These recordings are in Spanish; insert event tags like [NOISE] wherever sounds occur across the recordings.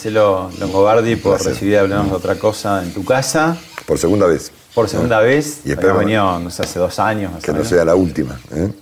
Marcelo Longobardi, por recibir Hablamos de otra cosa en tu casa. Por segunda vez. Por segunda vez. Y espero venido, no sé, hace dos años. que no sea la última. ¿eh?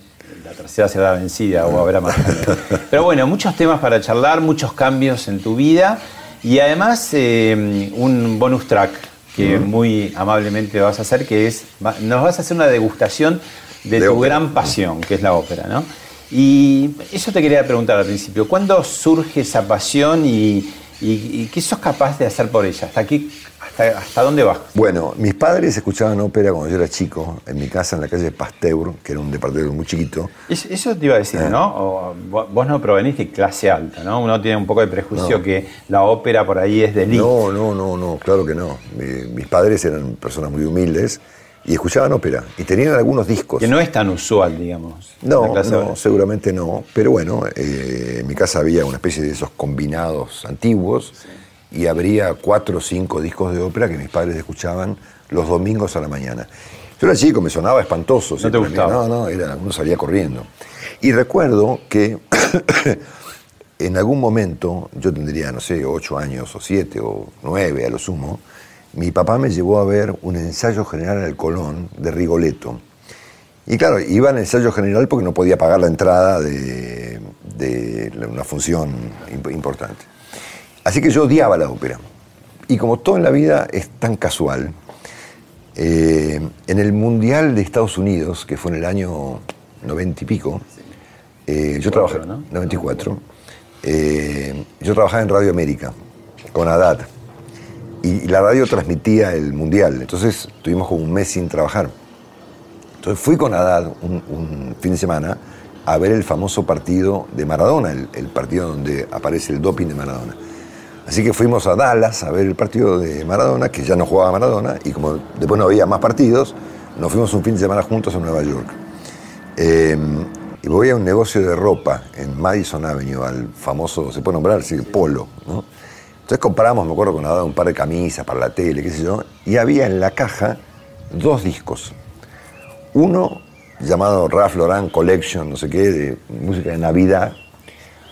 La tercera será vencida o habrá más. [LAUGHS] Pero bueno, muchos temas para charlar, muchos cambios en tu vida y además eh, un bonus track que muy amablemente vas a hacer, que es, nos vas a hacer una degustación de, tu gran pasión, que es la ópera, ¿no? Y eso te quería preguntar al principio, ¿cuándo surge esa pasión y, qué sos capaz de hacer por ella? ¿Hasta, aquí, hasta, dónde vas? Bueno, mis padres escuchaban ópera cuando yo era chico, en mi casa en la calle Pasteur, que era un departamento muy chiquito. Eso te iba a decir, eh. ¿no? vos no provenís de clase alta, ¿no? Uno tiene un poco de prejuicio que la ópera por ahí es de elite. No, no, no, no, claro que no. mis padres eran personas muy humildes y escuchaban ópera y tenían algunos discos. Que no es tan usual, digamos. No, no seguramente no. Pero bueno, eh, en mi casa había una especie de esos combinados antiguos y habría cuatro o cinco discos de ópera que mis padres escuchaban los domingos a la mañana. Yo era chico, me sonaba espantoso. ¿No te gustaba? No, no, era, uno salía corriendo. Y recuerdo que [COUGHS] en algún momento, yo tendría, no sé, ocho años o siete o nueve a lo sumo, mi papá me llevó a ver un ensayo general al Colón de Rigoletto. Y claro, iba al ensayo general porque no podía pagar la entrada de, una función importante. Así que yo odiaba la ópera. Y como todo en la vida es tan casual, eh, en el Mundial de Estados Unidos, que fue en el año 90 y pico, eh, yo trabajé, ¿no? 94, eh, yo trabajaba en Radio América con Haddad y, la radio transmitía el mundial. Entonces tuvimos como un mes sin trabajar. Entonces fui con Haddad un, fin de semana a ver el famoso partido de Maradona, el, partido donde aparece el doping de Maradona. Así que fuimos a Dallas a ver el partido de Maradona, que ya no jugaba Maradona, y como después no había más partidos, nos fuimos un fin de semana juntos a Nueva York. Em, y voy a un negocio de ropa en Madison Avenue, al famoso, se puede nombrar, sí, Polo, ¿no? Entonces compramos, me acuerdo, con dado un par de camisas para la tele, qué sé yo, y había en la caja dos discos. Uno llamado Ralph Lauren Collection, no sé qué, de música de Navidad,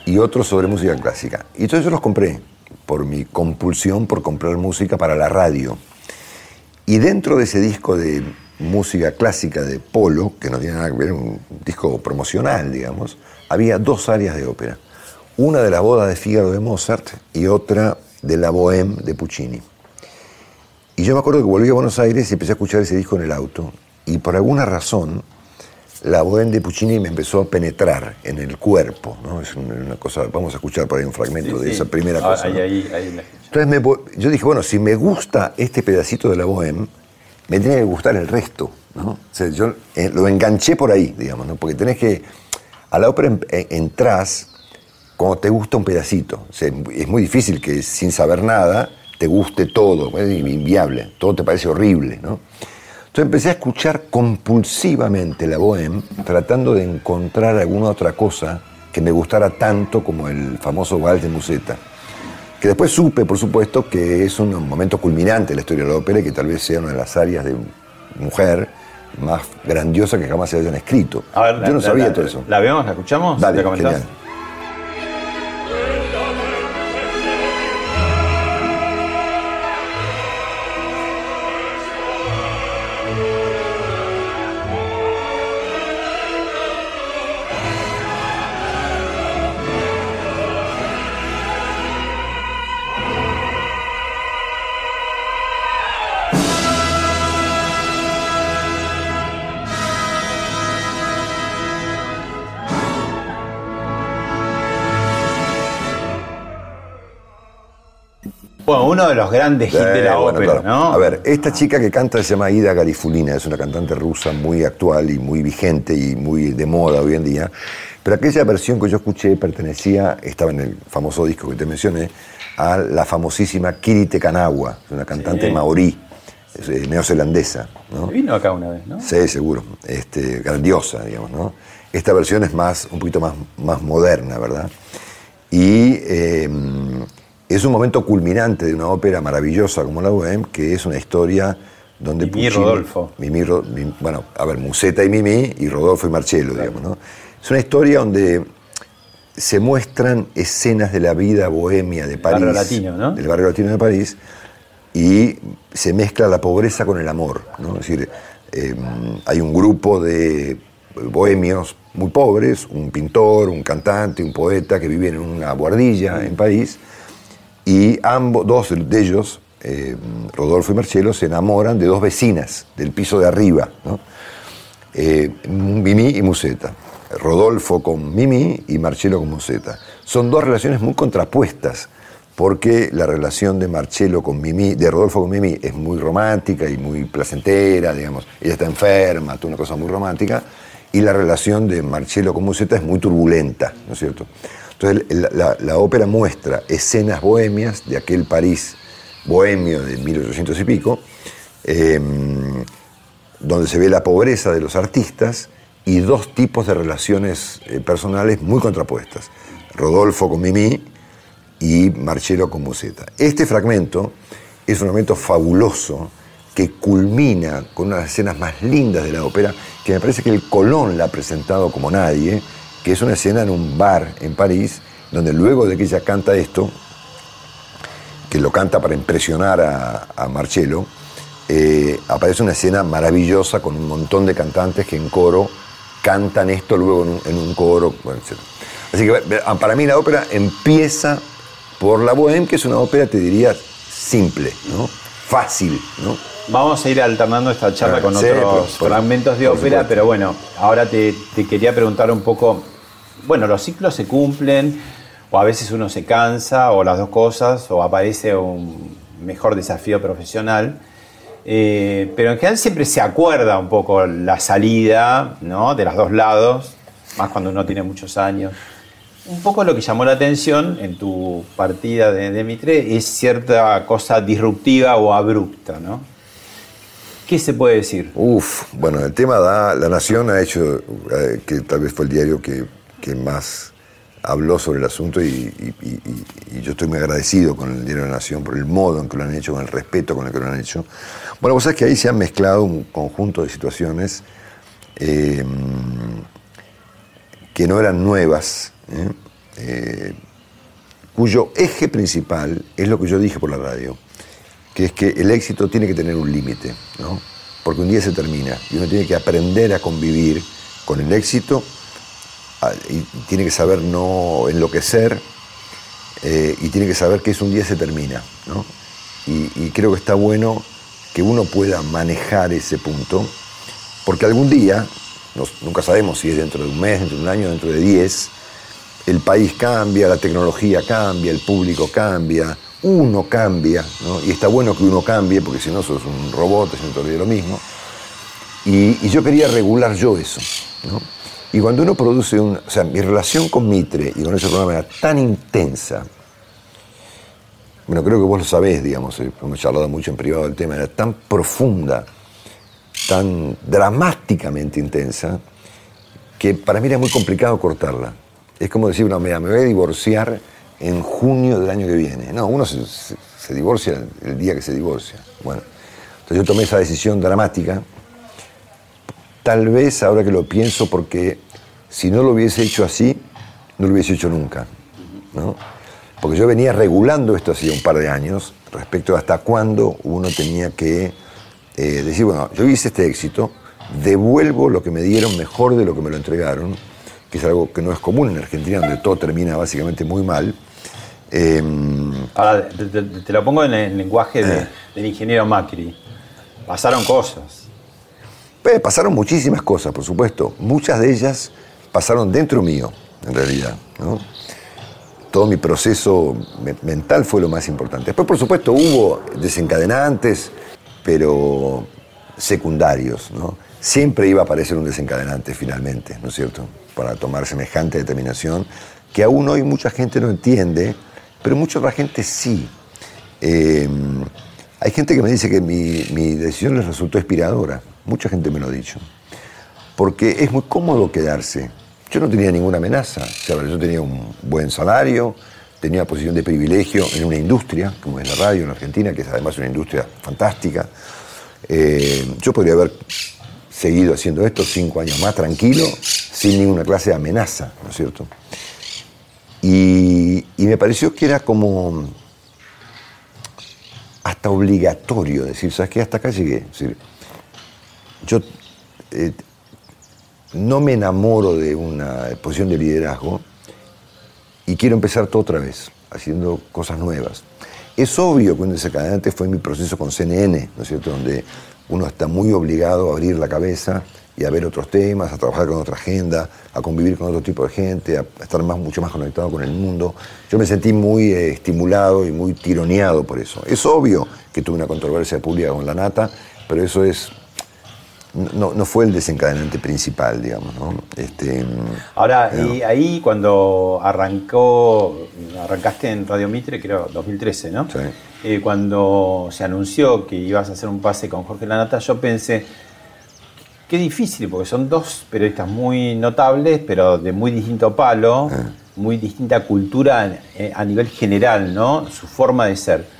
y otro sobre música clásica. Y entonces yo los compré por mi compulsión por comprar música para la radio. Y dentro de ese disco de música clásica de Polo, que no tiene nada que ver, un disco promocional, digamos, había dos áreas de ópera. Una de la boda de Fígaro de Mozart y otra de la Bohème de Puccini. Y yo me acuerdo que volví a Buenos Aires y empecé a escuchar ese disco en el auto. Y por alguna razón, la Bohème de Puccini me empezó a penetrar en el cuerpo. ¿no? Es una cosa, vamos a escuchar por ahí un fragmento de esa primera ah, cosa. Entonces yo dije, bueno, si me gusta este pedacito de la Bohème, me tiene que gustar el resto. ¿no? yo eh, lo enganché por ahí, digamos, ¿no? porque tenés que. A la ópera entras cuando te gusta un pedacito. es muy difícil que sin saber nada te guste todo, es inviable, todo te parece horrible, ¿no? Entonces empecé a escuchar compulsivamente la bohème, tratando de encontrar alguna otra cosa que me gustara tanto como el famoso vals de Musetta. que después supe, por supuesto, que es un momento culminante de la historia de la ópera y que tal vez sea una de las áreas de mujer más grandiosa que jamás se hayan escrito. Yo no sabía todo eso. ¿La vemos? ¿La escuchamos? Dale, genial. Uno de los grandes hits de la ópera, ¿no? A ver, esta chica que canta se llama Ida Garifulina, es una cantante rusa muy actual y muy vigente y muy de moda hoy en día. Pero aquella versión que yo escuché pertenecía, estaba en el famoso disco que te mencioné, a la famosísima Kirite Kanawa, una cantante maorí, eh, neozelandesa. ¿no? Vino acá una vez, ¿no? Sí, seguro. Este, grandiosa, digamos, ¿no? Esta versión es más, un poquito más, más moderna, ¿verdad? Y eh, es un momento culminante de una ópera maravillosa como la Bohème, que es una historia donde Mimi y Rodolfo. Mimi, bueno, a ver, Musetta y Mimi y Rodolfo y Marcello, digamos, ¿no? Es una historia donde se muestran escenas de la vida bohemia de París. Barrio latino, ¿no? Del barrio latino de París. Y se mezcla la pobreza con el amor, ¿no? Es decir, em, hay un grupo de bohemios muy pobres, un pintor, un cantante, un poeta que viven en una guardilla en París y ambos, dos de ellos, eh, Rodolfo y Marcelo, se enamoran de dos vecinas del piso de arriba, eh, Mimi y Museta. Rodolfo con Mimi y Marcelo con Museta. Son dos relaciones muy contrapuestas, porque la relación de Marcelo con Mimi, de Rodolfo con Mimi, es muy romántica y muy placentera, digamos. Ella está enferma, toda una cosa muy romántica, y la relación de Marcelo con Museta es muy turbulenta, ¿no es cierto? Entonces la, ópera muestra escenas bohemias de aquel París bohemio de 1800 y pico, em, donde se ve la pobreza de los artistas y dos tipos de relaciones eh, personales muy contrapuestas. Rodolfo con Mimi y Marcello con Musetta. Este fragmento es un momento fabuloso que culmina con una de las escenas más lindas de la ópera, que me parece que el Colón la ha presentado como nadie, que es una escena en un bar en París, donde luego de que ella canta esto, que lo canta para impresionar a, a Marcello, eh, aparece una escena maravillosa con un montón de cantantes que en coro cantan esto luego en un, coro, etc. Así que para mí la ópera empieza por la Bohème, que es una ópera, te diría, simple, ¿no? fácil. ¿no? Vamos a ir alternando esta charla ah, con otros fragmentos de ópera, pero bueno, ahora te, te, quería preguntar un poco bueno, los ciclos se cumplen, o a veces uno se cansa, o las dos cosas, o aparece un mejor desafío profesional. Eh, pero en general siempre se acuerda un poco la salida ¿no? de los dos lados, más cuando uno tiene muchos años. Un poco lo que llamó la atención en tu partida de, Mitre es cierta cosa disruptiva o abrupta, ¿no? ¿Qué se puede decir? Uf, bueno, el tema da, La Nación ha hecho, eh, que tal vez fue el diario que que más habló sobre el asunto y, yo estoy muy agradecido con el Diario de la Nación por el modo en que lo han hecho, con el respeto con el que lo han hecho. Bueno, vos sabés que ahí se han mezclado un conjunto de situaciones em, que no eran nuevas, ¿eh? Eh, cuyo eje principal es lo que yo dije por la radio, que es que el éxito tiene que tener un límite, ¿no? porque un día se termina y uno tiene que aprender a convivir con el éxito y tiene que saber no enloquecer eh, y tiene que saber que es un día se termina. Y, creo que está bueno que uno pueda manejar ese punto, porque algún día, nunca sabemos si es dentro de un mes, dentro de un año, dentro de diez, el país cambia, la tecnología cambia, el público cambia, uno cambia, y está bueno que uno cambie, porque si no sos un robot, es un de lo mismo. Y, yo quería regular yo eso. ¿no? Y cuando uno produce un. O sea, mi relación con Mitre y con ese programa era tan intensa. Bueno, creo que vos lo sabés, digamos, eh, hemos charlado mucho en privado del tema, era tan profunda, tan dramáticamente intensa, que para mí era muy complicado cortarla. Es como decir, no, mira, me voy a divorciar en junio del año que viene. No, uno se, se divorcia el día que se divorcia. Bueno, entonces yo tomé esa decisión dramática, tal vez ahora que lo pienso, porque si no lo hubiese hecho así, no lo hubiese hecho nunca. ¿no? Porque yo venía regulando esto hacía un par de años respecto a hasta cuándo uno tenía que eh, decir, bueno, yo hice este éxito, devuelvo lo que me dieron mejor de lo que me lo entregaron, que es algo que no es común en Argentina, donde todo termina básicamente muy mal. Em, Ahora, te, lo pongo en el lenguaje eh. del ingeniero Macri. Pasaron cosas. Pues, pasaron muchísimas cosas, por supuesto. Muchas de ellas pasaron dentro mío, en realidad. Todo mi proceso mental fue lo más importante. Después, por supuesto, hubo desencadenantes, pero secundarios. ¿no? Siempre iba a aparecer un desencadenante finalmente, ¿no es cierto? Para tomar semejante determinación, que aún hoy mucha gente no entiende, pero mucha otra gente sí. Em, hay gente que me dice que mi, mi, decisión les resultó inspiradora. Mucha gente me lo ha dicho. Porque es muy cómodo quedarse. Yo no tenía ninguna amenaza. yo tenía un buen salario, tenía posición de privilegio en una industria, como es la radio en Argentina, que es además una industria fantástica. Eh, yo podría haber seguido haciendo esto cinco años más tranquilo, sin ninguna clase de amenaza, ¿no es cierto? Y, me pareció que era como hasta obligatorio decir, ¿sabes qué? Hasta acá llegué. Yo eh, no me enamoro de una posición de liderazgo y quiero empezar todo otra vez, haciendo cosas nuevas. Es obvio que un desencadenante fue mi proceso con CNN, ¿no es cierto? Donde uno está muy obligado a abrir la cabeza y a ver otros temas, a trabajar con otra agenda, a convivir con otro tipo de gente, a estar más, mucho más conectado con el mundo. Yo me sentí muy eh, estimulado y muy tironeado por eso. Es obvio que tuve una controversia pública con la nata, pero eso es no, no, fue el desencadenante principal, digamos. ¿no? Este, Ahora, y ahí cuando arrancó, arrancaste en Radio Mitre, creo 2013, ¿no? Sí. Eh, cuando se anunció que ibas a hacer un pase con Jorge Lanata, yo pensé, qué difícil, porque son dos periodistas muy notables, pero de muy distinto palo, ah. muy distinta cultura eh, a nivel general, ¿no? Su forma de ser.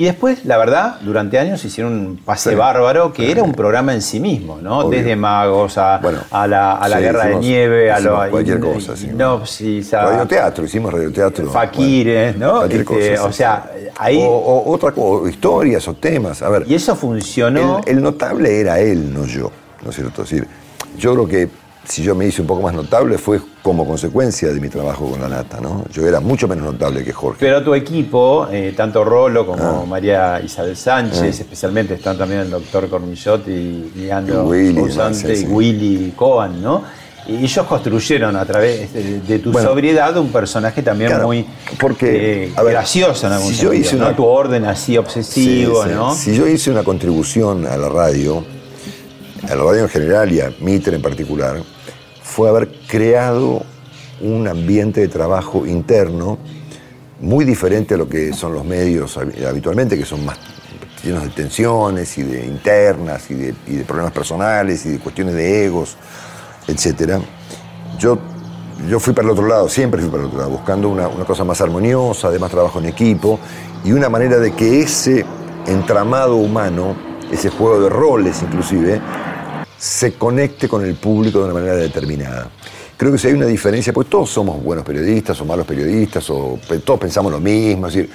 Y después, la verdad, durante años hicieron un pase bárbaro que era un programa en sí mismo, ¿no? Desde magos a, a la, guerra de nieve, a lo, cualquier cosa, sí. No, sí, radioteatro, hicimos radioteatro. Faquires, ¿no? Cualquier este, cosa, o sea, ahí. O, otra cosa, historias o temas. A ver. Y eso funcionó. El, el, notable era él, no yo, ¿no es cierto? Es decir, yo creo que si yo me hice un poco más notable fue como consecuencia de mi trabajo con la nata, ¿no? Yo era mucho menos notable que Jorge. Pero tu equipo, eh, tanto Rolo como ah. María Isabel Sánchez, ah. especialmente están también el doctor Cormillot y Leandro Willy, y Willy Cohen, ¿no? Y ellos construyeron a través de, tu sobriedad un personaje también muy porque, eh, gracioso en algún si yo hice Tu orden así obsesivo, ¿no? Si yo hice una contribución a la radio, a la radio en general y a Mitre en particular, fue haber creado un ambiente de trabajo interno muy diferente a lo que son los medios habitualmente, que son más llenos de tensiones y de internas y de, problemas personales y de cuestiones de egos, etc. Yo, yo fui para el otro lado, siempre fui para el otro lado, buscando una, una cosa más armoniosa, de más trabajo en equipo y una manera de que ese entramado humano, ese juego de roles inclusive, se conecte con el público de una manera determinada. Creo que si hay una diferencia, pues todos somos buenos periodistas o malos periodistas, o todos pensamos lo mismo, es decir,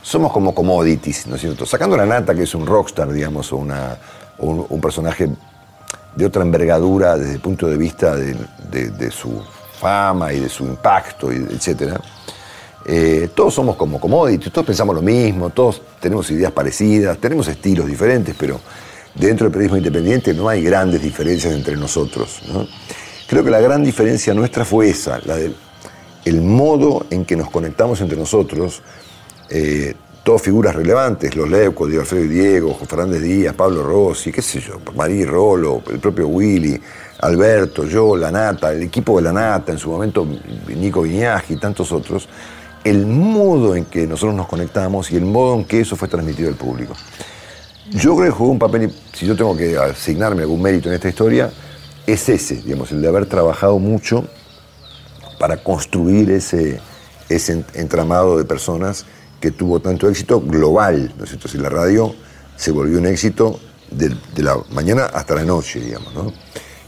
somos como commodities, ¿no es cierto? Sacando la nata, que es un rockstar, digamos, o, un, personaje de otra envergadura desde el punto de vista de, su fama y de su impacto, etc. Eh, todos somos como commodities, todos pensamos lo mismo, todos tenemos ideas parecidas, tenemos estilos diferentes, pero dentro del periodismo independiente no hay grandes diferencias entre nosotros. Creo que la gran diferencia nuestra fue esa, la del el modo en que nos conectamos entre nosotros, eh, todas figuras relevantes, los Leuco, Diego Alfredo y Diego, José Fernández Díaz, Pablo Rossi, qué sé yo, Marí Rolo, el propio Willy, Alberto, yo, La Nata, el equipo de La Nata, en su momento Nico Viñaji y tantos otros, el modo en que nosotros nos conectamos y el modo en que eso fue transmitido al público. Yo creo que jugó un papel, si yo tengo que asignarme algún mérito en esta historia, es ese, digamos, el de haber trabajado mucho para construir ese, ese entramado de personas que tuvo tanto éxito global, ¿no es cierto? Si la radio se volvió un éxito de, la mañana hasta la noche, digamos, ¿no?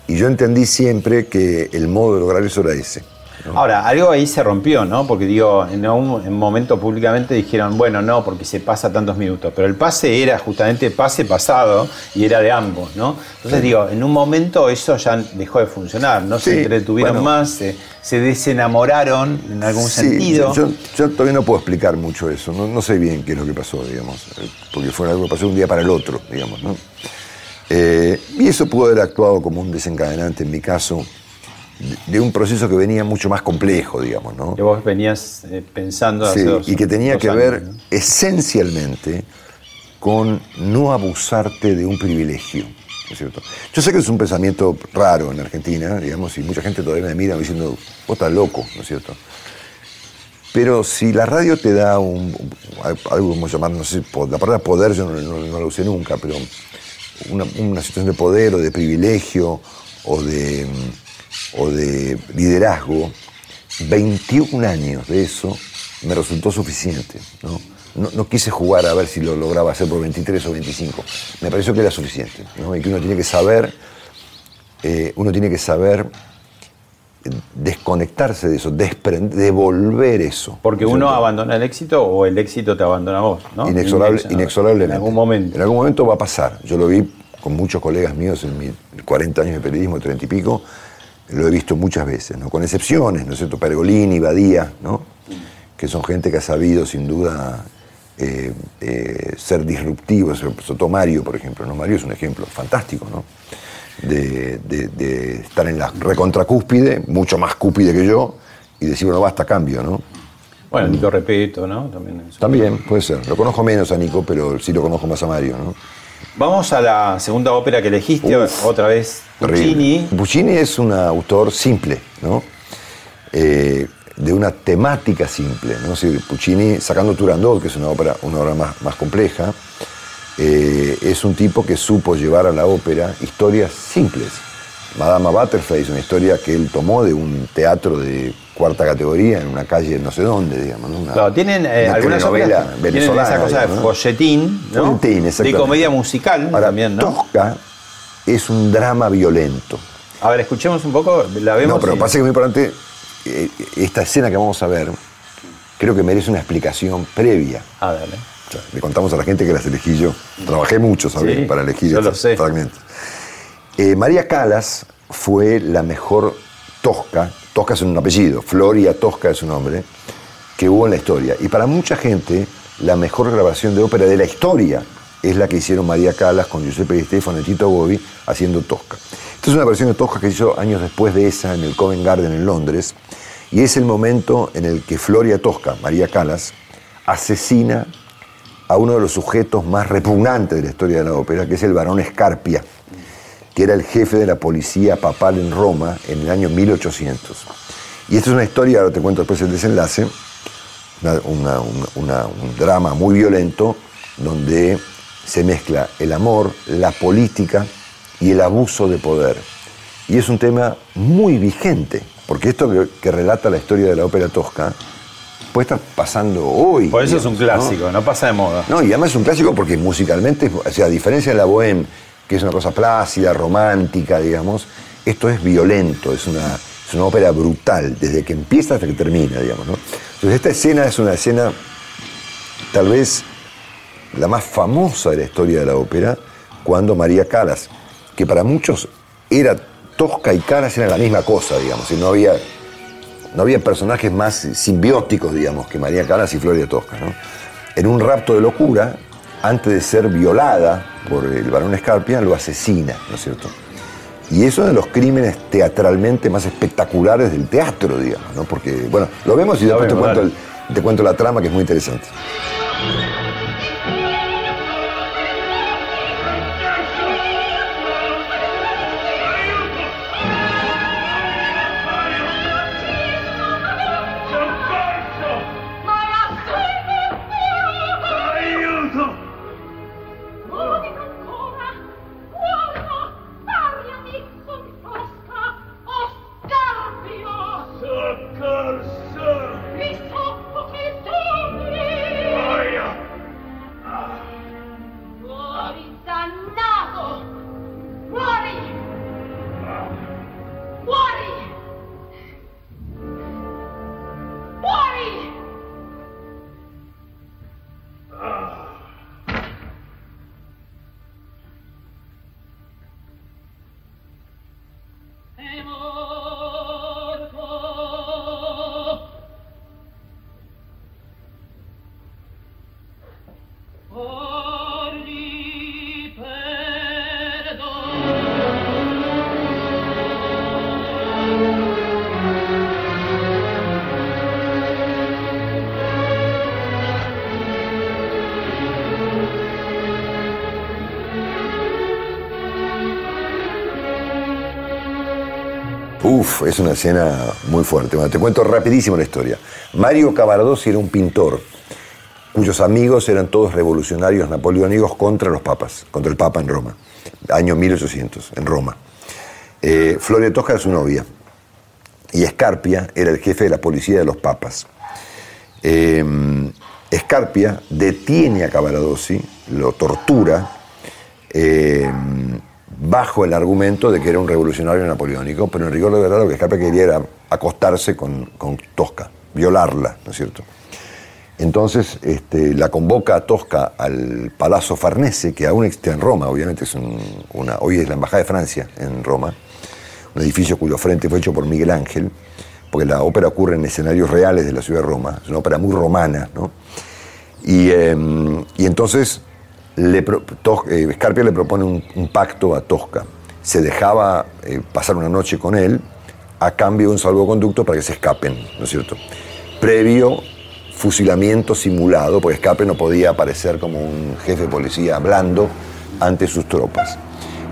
Y yo entendí siempre que el modo de lograr eso era ese. Ahora, algo ahí se rompió, ¿no? Porque digo, en un momento públicamente dijeron, bueno, no, porque se pasa tantos minutos. Pero el pase era justamente pase pasado y era de ambos, ¿no? Entonces digo, en un momento eso ya dejó de funcionar, no se entretuvieron más, se, desenamoraron en algún sentido. Yo, yo, todavía no puedo explicar mucho eso, no, sé bien qué es lo que pasó, digamos, eh, porque fue algo que pasó un día para el otro, digamos, ¿no? Eh, y eso pudo haber actuado como un desencadenante en mi caso de un proceso que venía mucho más complejo, digamos, ¿no? Que vos venías eh, pensando hace sí, y que tenía que ver esencialmente con no abusarte de un privilegio, ¿no es cierto? Yo sé que es un pensamiento raro en Argentina, digamos, y mucha gente todavía me mira diciendo, vos estás loco, ¿no es cierto? Pero si la radio te da un, algo como llamar, no sé, la palabra poder yo no, la usé nunca, pero una, una situación de poder o de privilegio o de o de liderazgo, 21 años de eso me resultó suficiente. ¿no? No, quise jugar a ver si lo lograba hacer por 23 o 25. Me pareció que era suficiente. ¿no? Y que uno tiene que saber, eh, uno tiene que saber desconectarse de eso, devolver eso. Porque uno abandona el éxito o el éxito te abandona a vos, ¿no? Inexorable, inexorablemente. En algún momento. En algún momento va a pasar. Yo lo vi con muchos colegas míos en mis 40 años de periodismo, 30 y pico, lo he visto muchas veces, ¿no? con excepciones, ¿no es cierto? Pergolini, Badía, ¿no? que son gente que ha sabido sin duda eh, eh, ser disruptivos. Mario, por ejemplo, ¿no? Mario es un ejemplo fantástico, ¿no? De, estar en la recontracúspide, mucho más cúspide que yo, y decir, bueno, basta, cambio, ¿no? Bueno, Nico Repeto, ¿no? También, También puede ser. Lo conozco menos a Nico, pero sí lo conozco más a Mario, ¿no? Vamos a la segunda ópera que elegiste, otra vez Puccini. Puccini es un autor simple, ¿no? Eh, de una temática simple, ¿no? Puccini, sacando Turandot, que es una ópera, una obra más, compleja, eh, es un tipo que supo llevar a la ópera historias simples. Madama Butterfly es una historia que él tomó de un teatro de cuarta categoría en una calle no sé dónde, digamos. claro, tienen eh, algunas novelas venezolana. Tienen esa cosa de folletín, ¿no? de comedia musical también, ¿no? Tosca es un drama violento. A ver, escuchemos un poco, la vemos. No, pero pasa que es muy importante, eh, esta escena que vamos a ver, creo que merece una explicación previa. Ah, dale. le contamos a la gente que las elegí yo. Trabajé mucho, ¿sabes? para elegir estos fragmentos. Eh, María Calas fue la mejor tosca Tosca es un apellido, Floria Tosca es un nombre, que hubo en la historia. Y para mucha gente, la mejor grabación de ópera de la historia es la que hicieron María Calas con Giuseppe Di y Tito Gobi haciendo Tosca. Esta es una versión de Tosca que hizo años después de esa en el Covent Garden en Londres, y es el momento en el que Floria Tosca, María Calas, asesina a uno de los sujetos más repugnantes de la historia de la ópera, que es el barón Escarpia que era el jefe de la policía papal en Roma en el año 1800. Y esta es una historia, ahora te cuento después el desenlace, un drama muy violento donde se mezcla el amor, la política y el abuso de poder. Y es un tema muy vigente, porque esto que, relata la historia de la ópera tosca puede estar pasando hoy. Por eso es un clásico, ¿no? pasa de moda. No, y además es un clásico porque musicalmente, o sea, a diferencia de la bohème, que es una cosa plácida, romántica, digamos. Esto es violento, es una, una ópera brutal, desde que empieza hasta que termina, digamos. ¿no? Entonces esta escena es una escena tal vez la más famosa de la historia de la ópera, cuando María Calas, que para muchos era Tosca y Calas eran la misma cosa, digamos, y no había, no había personajes más simbióticos, digamos, que María Calas y Floria Tosca. ¿no? En un rapto de locura, antes de ser violada por el barón Escarpia, lo asesina, ¿no es cierto? Y eso es de los crímenes teatralmente más espectaculares del teatro, digamos, ¿no? Porque, bueno, lo vemos y después te, te cuento la trama que es muy interesante. Es una escena muy fuerte. Bueno, te cuento rapidísimo la historia. Mario Cavaradossi era un pintor cuyos amigos eran todos revolucionarios napoleónicos contra los papas, contra el papa en Roma, año 1800, en Roma. Eh, Tosca era su novia y Escarpia era el jefe de la policía de los papas. Eh, Escarpia detiene a Cavaradossi, lo tortura, eh, bajo el argumento de que era un revolucionario napoleónico, pero en rigor de verdad lo que Escarpia quería era acostarse con, Tosca, violarla, ¿no es cierto? Entonces este, la convoca a Tosca al Palazzo Farnese, que aún existe en Roma, obviamente es una, hoy es la Embajada de Francia en Roma, un edificio cuyo frente fue hecho por Miguel Ángel, porque la ópera ocurre en escenarios reales de la ciudad de Roma, es una ópera muy romana, ¿no? Y, em, y entonces le, eh, Scarpia le propone un, pacto a Tosca. Se dejaba eh, pasar una noche con él a cambio de un salvoconducto para que se escapen, ¿no es cierto? Previo fusilamiento simulado, porque Escape no podía aparecer como un jefe de policía blando ante sus tropas.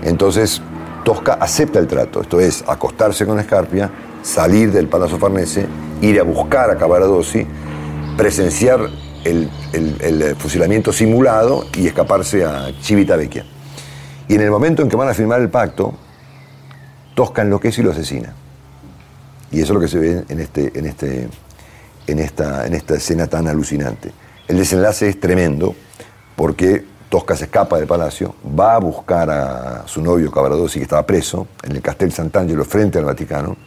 Entonces, Tosca acepta el trato, esto es, acostarse con Escarpia, salir del Palazzo Farnese, ir a buscar a Cavaradossi, presenciar el, eh, fusilamiento simulado y escaparse a Civitavecchia. Y en el momento en que van a firmar el pacto, Tosca enloquece y lo asesina. Y eso es lo que se ve en, este, en, este, en, esta, en esta escena tan alucinante. El desenlace es tremendo porque Tosca se escapa del palacio, va a buscar a su novio Cavaradossi, que estaba preso, en el Castel Sant'Angelo, frente al Vaticano,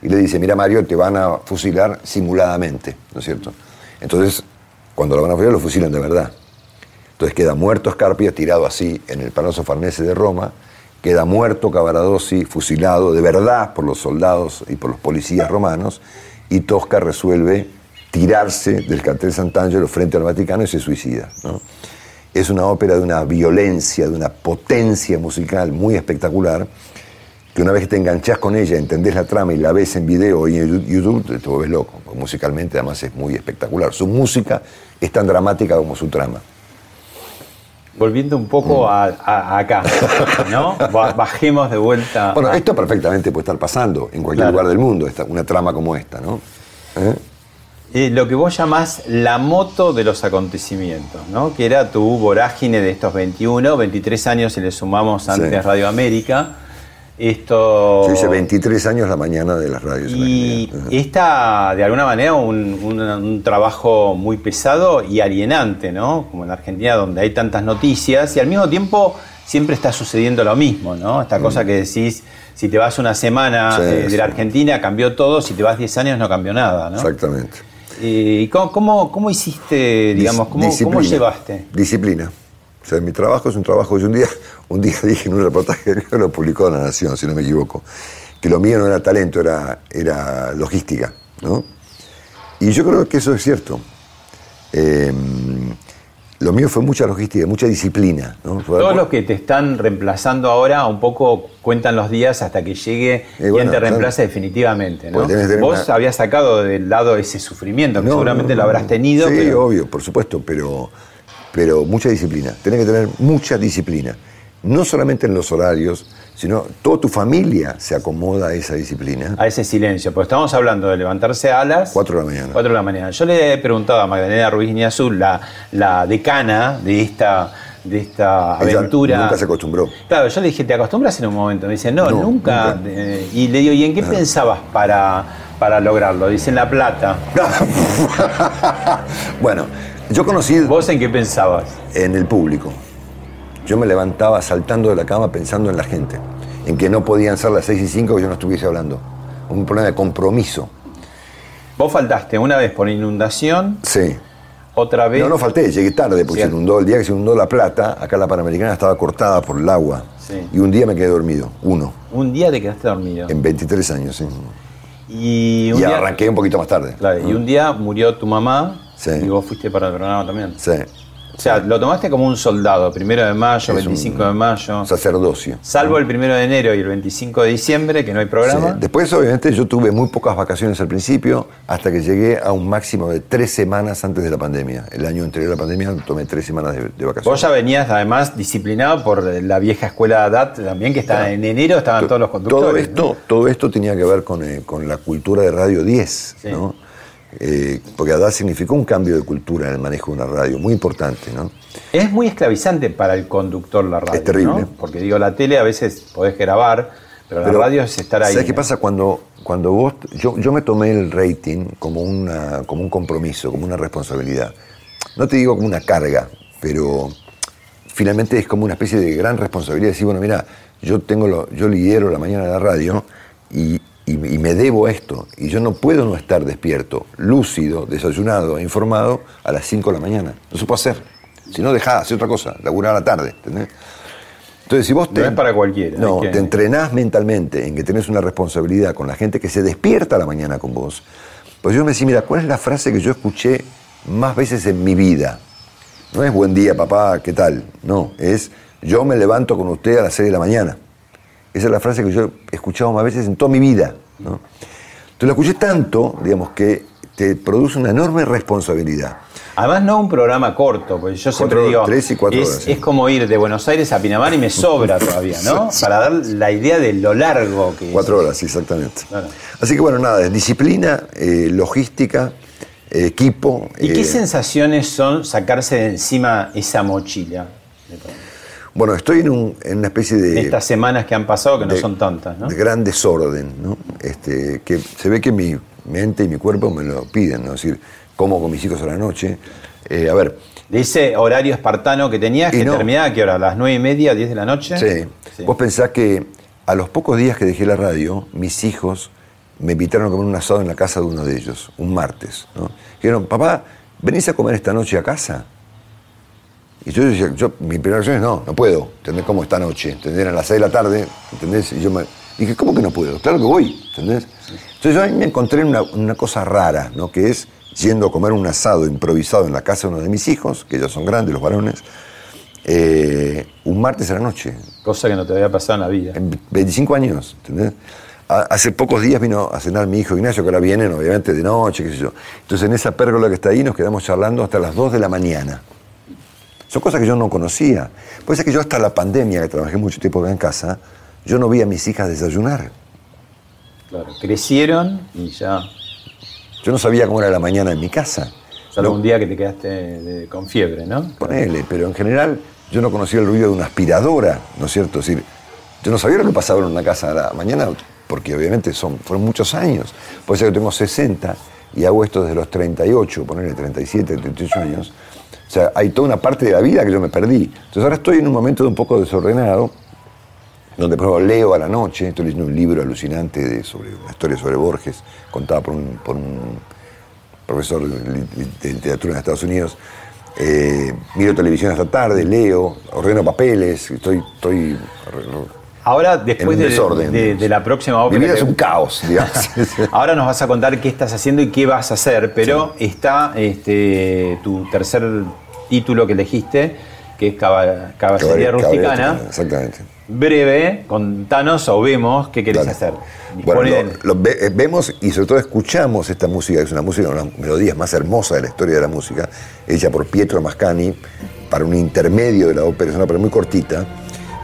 y le dice, mira Mario, te van a fusilar simuladamente, ¿no es cierto? Entonces cuando lo van a fusilar, lo fusilan de verdad. Entonces queda muerto Scarpia, tirado así en el Palazzo Farnese de Roma, queda muerto Cavaradossi, fusilado de verdad por los soldados y por los policías romanos, y Tosca resuelve tirarse del cartel Sant'Angelo frente al Vaticano y se suicida. Es una ópera de una violencia, de una potencia musical muy espectacular, que una vez que te enganchás con ella, entendés la trama y la ves en video y en YouTube, te vuelves loco. Musicalmente además es muy espectacular. Su música es tan dramática como su trama. Volviendo un poco mm. a, acá, ¿no? [LAUGHS] Bajemos de vuelta. Bueno, esto perfectamente puede estar pasando en cualquier lugar del mundo, una trama como esta, ¿no? ¿Eh? Eh, lo que vos llamás la moto de los acontecimientos, ¿no? Que era tu vorágine de estos 21, 23 años, si le sumamos antes Radio América esto... Yo hice 23 años la mañana de las radios. Y está, de alguna manera, un, trabajo muy pesado y alienante, ¿no? Como en Argentina, donde hay tantas noticias y al mismo tiempo siempre está sucediendo lo mismo, ¿no? Esta mm. cosa que decís, si te vas una semana eh, de la Argentina, cambió todo, si te vas 10 años, no cambió nada, ¿no? Exactamente. ¿Y cómo, cómo, hiciste, digamos, cómo, cómo llevaste? Disciplina. O sea, mi trabajo es un trabajo. Yo un día, un día [LAUGHS] dije en un reportaje que lo publicó La Nación, si no me equivoco, que lo mío no era talento, era, era logística. ¿no? Y yo creo que eso es cierto. Em, lo mío fue mucha logística, mucha disciplina. Todos los que te están reemplazando ahora un poco cuentan los días hasta que llegue eh, quien te reemplace definitivamente. ¿no? Vos habías sacado del lado ese sufrimiento, que seguramente lo habrás tenido. Sí, obvio, por supuesto, pero pero mucha disciplina. Tienes que tener mucha disciplina. No solamente en los horarios, sino toda tu familia se acomoda a esa disciplina. A ese silencio, pues estamos hablando de levantarse a las 4 de la mañana. 4 de la mañana. Yo le he preguntado a Magdalena Ruiz Azul, la, la decana de esta de esta aventura. nunca se acostumbró. Claro, yo le dije, ¿te acostumbras en un momento? Me dice, no, nunca. y le digo, ¿y en qué pensabas para, para lograrlo? Dice, en la plata. [LAUGHS] [LAUGHS] bueno, yo conocí. ¿Vos en qué pensabas? En el público. Yo me levantaba saltando de la cama pensando en la gente, en que no podían ser las 6 y 5 que yo no estuviese hablando. Un problema de compromiso. Vos faltaste una vez por inundación. Sí. otra vez. No, no falté, llegué tarde, porque Sí. se inundó el día que se inundó La Plata, acá la Panamericana estaba cortada por el agua. Sí. Y un día me quedé dormido, uno, Un día te quedaste dormido. en 23 años. sí. Y un Y día. arranqué un poquito más tarde. Claro, y un día murió tu mamá Sí. y vos fuiste para el programa también. Sí, O sea, lo tomaste como un soldado, primero de mayo, Es 25 un- de mayo. sacerdocio. Salvo el primero de enero y el 25 de diciembre, que no hay programa. Sí. Después, obviamente, yo tuve muy pocas vacaciones al principio, hasta que llegué a un máximo de tres semanas antes de la pandemia. El año anterior a la pandemia tomé tres semanas de, de vacaciones. Vos ya venías además disciplinado por la vieja escuela DAT también, que está en enero estaban todos los conductores. Todo esto, todo esto tenía que ver con, eh, con la cultura de Radio 10, Sí. ¿no? Eh, porque ADA significó un cambio de cultura en el manejo de una radio, muy importante, ¿no? Es muy esclavizante para el conductor la radio. Es terrible. ¿no? Porque digo, la tele a veces podés grabar, pero, la radio es estar ahí. ¿Sabes qué pasa cuando, cuando vos... Yo, yo me tomé el rating como, una, como un compromiso, como una responsabilidad. No te digo como una carga, pero finalmente es como una especie de gran responsabilidad. Decir, bueno, mira, yo, tengo lo, yo lidero la mañana de la radio y, y- y me debo esto. Y yo no puedo no estar despierto, lúcido, desayunado, e informado a las 5 de la mañana. No se puede hacer. Si no, dejá, hacer otra cosa, laburar a la tarde. ¿entendés? Entonces, si vos No es para cualquiera, No, te entrenás mentalmente en que tenés una responsabilidad con la gente que se despierta a la mañana con vos. Pues yo me decía, mira, ¿cuál es la frase que yo escuché más veces en mi vida? No es buen día, papá, ¿qué tal? No, es yo me levanto con usted a las 6 de la mañana. Esa es la frase que yo he escuchado más veces en toda mi vida. ¿no? Entonces la escuché tanto, digamos, que te produce una enorme responsabilidad. Además, no un programa corto, porque yo siempre Cuatro- digo. tres y cuatro es, horas, sí. es como ir de Buenos Aires a Pinamar y me sobra todavía, ¿no? Para dar la idea de lo largo que es. Cuatro horas, exactamente. Claro. Así que bueno, nada, disciplina, eh, logística, eh, equipo. ¿Y qué eh, sensaciones son sacarse de encima esa mochila? de? Bueno, estoy en, un- en una especie de... Estas semanas que han pasado, que no son tantas, ¿no? De gran desorden, ¿no? Este, que se ve que mi mente y mi cuerpo me lo piden, ¿no? Es decir, como con mis hijos a la noche. Eh, a ver, De ese horario espartano que tenías, Y que no. terminaba a qué hora? ¿A las nueve y media, 10 de la noche? sí. Sí. Vos pensás que a los pocos días que dejé la radio, mis hijos me invitaron a comer un asado en la casa de uno de ellos, un martes, ¿no? Dijeron, papá, ¿venís a comer esta noche a casa? Y yo decía, yo, mi primera reacción es, no, no puedo, ¿entendés? Como esta noche, ¿entendés? A las 6 de la tarde, ¿entendés? Y yo me dije, ¿cómo que no puedo? Claro que voy, ¿entendés? Entonces yo ahí me encontré en una, una cosa rara, ¿no? Que es yendo a comer un asado improvisado en la casa de uno de mis hijos, que ya son grandes los varones, eh, un martes a la noche, Cosa que no te había pasado en la vida. en 25 años, ¿entendés? Ha- Hace pocos días vino a cenar mi hijo Ignacio, que ahora vienen obviamente de noche, qué sé yo. Entonces en esa pérgola que está ahí nos quedamos charlando hasta las 2 de la mañana. Son cosas que yo no conocía. Puede ser que yo hasta la pandemia, que trabajé mucho tiempo en casa, yo no vi a mis hijas desayunar. Claro. Crecieron y ya. Yo no sabía cómo era la mañana en mi casa. Salvo un día que te quedaste de- con fiebre, ¿no? Ponele, pero en general yo no conocía el ruido de una aspiradora, ¿no es cierto? Es decir, yo no sabía lo que pasaba en una casa a la mañana, porque obviamente son, fueron muchos años. Puede ser que tengo 60 y hago esto desde los 38, ponerle 37, 38 años. O sea, hay toda una parte de la vida que yo me perdí. Entonces ahora estoy en un momento de un poco desordenado, donde por ejemplo leo a la noche, estoy leyendo un libro alucinante de, sobre una historia sobre Borges, contada por un, por un profesor de li- de literatura en Estados Unidos. Eh, miro televisión hasta tarde, leo, ordeno papeles, estoy, estoy Ahora, después de, desorden. de- de la próxima ópera. Mi vida es un caos, digamos. [LAUGHS] Ahora nos vas a contar qué estás haciendo y qué vas a hacer, pero está este, tu tercer título que elegiste, que es Caba- Caballería Rusticana. Exactamente. Breve, contanos o vemos qué querés Dale. hacer. Bueno, Disponen- lo- lo ve- eh, vemos y sobre todo escuchamos esta música, que es una música, una de las melodías más hermosas de la historia de la música, hecha por Pietro Mascani para un intermedio de la ópera, es una ópera muy cortita,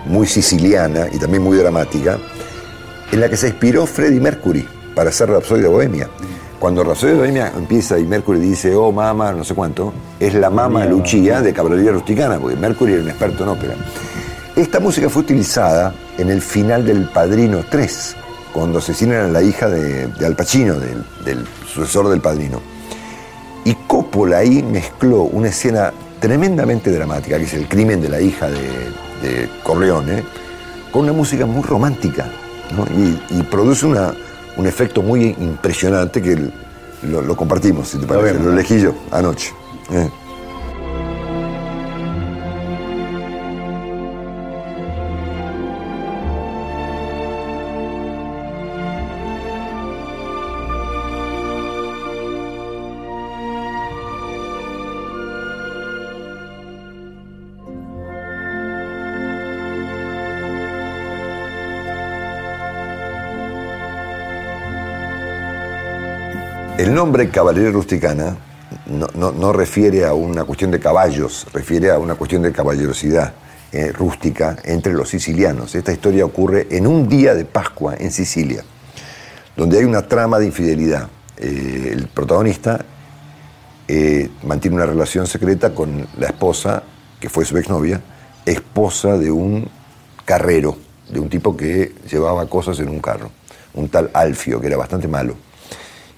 muy siciliana y también muy dramática, en la que se inspiró Freddie Mercury para hacer Rhapsody de Bohemia. Cuando Rhapsody de Bohemia empieza y Mercury dice, oh mamá, no sé cuánto, es la mama Lucia de Caballería Rusticana, porque Mercury era un experto en ópera. Esta música fue utilizada en el final del Padrino 3, cuando asesinan a la hija de, de Al Pacino, del, del sucesor del Padrino. Y Coppola ahí mezcló una escena tremendamente dramática, que es el crimen de la hija de, de Corleone, con una música muy romántica. ¿no? Y, y produce una- un efecto muy impresionante que lo, lo compartimos, si te parece. Lo elegí yo anoche. Eh. El nombre caballería rusticana no, refiere a una cuestión de caballos, refiere a una cuestión de caballerosidad eh, rústica entre los sicilianos. Esta historia ocurre en un día de Pascua en Sicilia, donde hay una trama de infidelidad. Eh, el protagonista eh, mantiene una relación secreta con la esposa, que fue su exnovia, esposa de un carrero, de un tipo que llevaba cosas en un carro, un tal Alfio, que era bastante malo.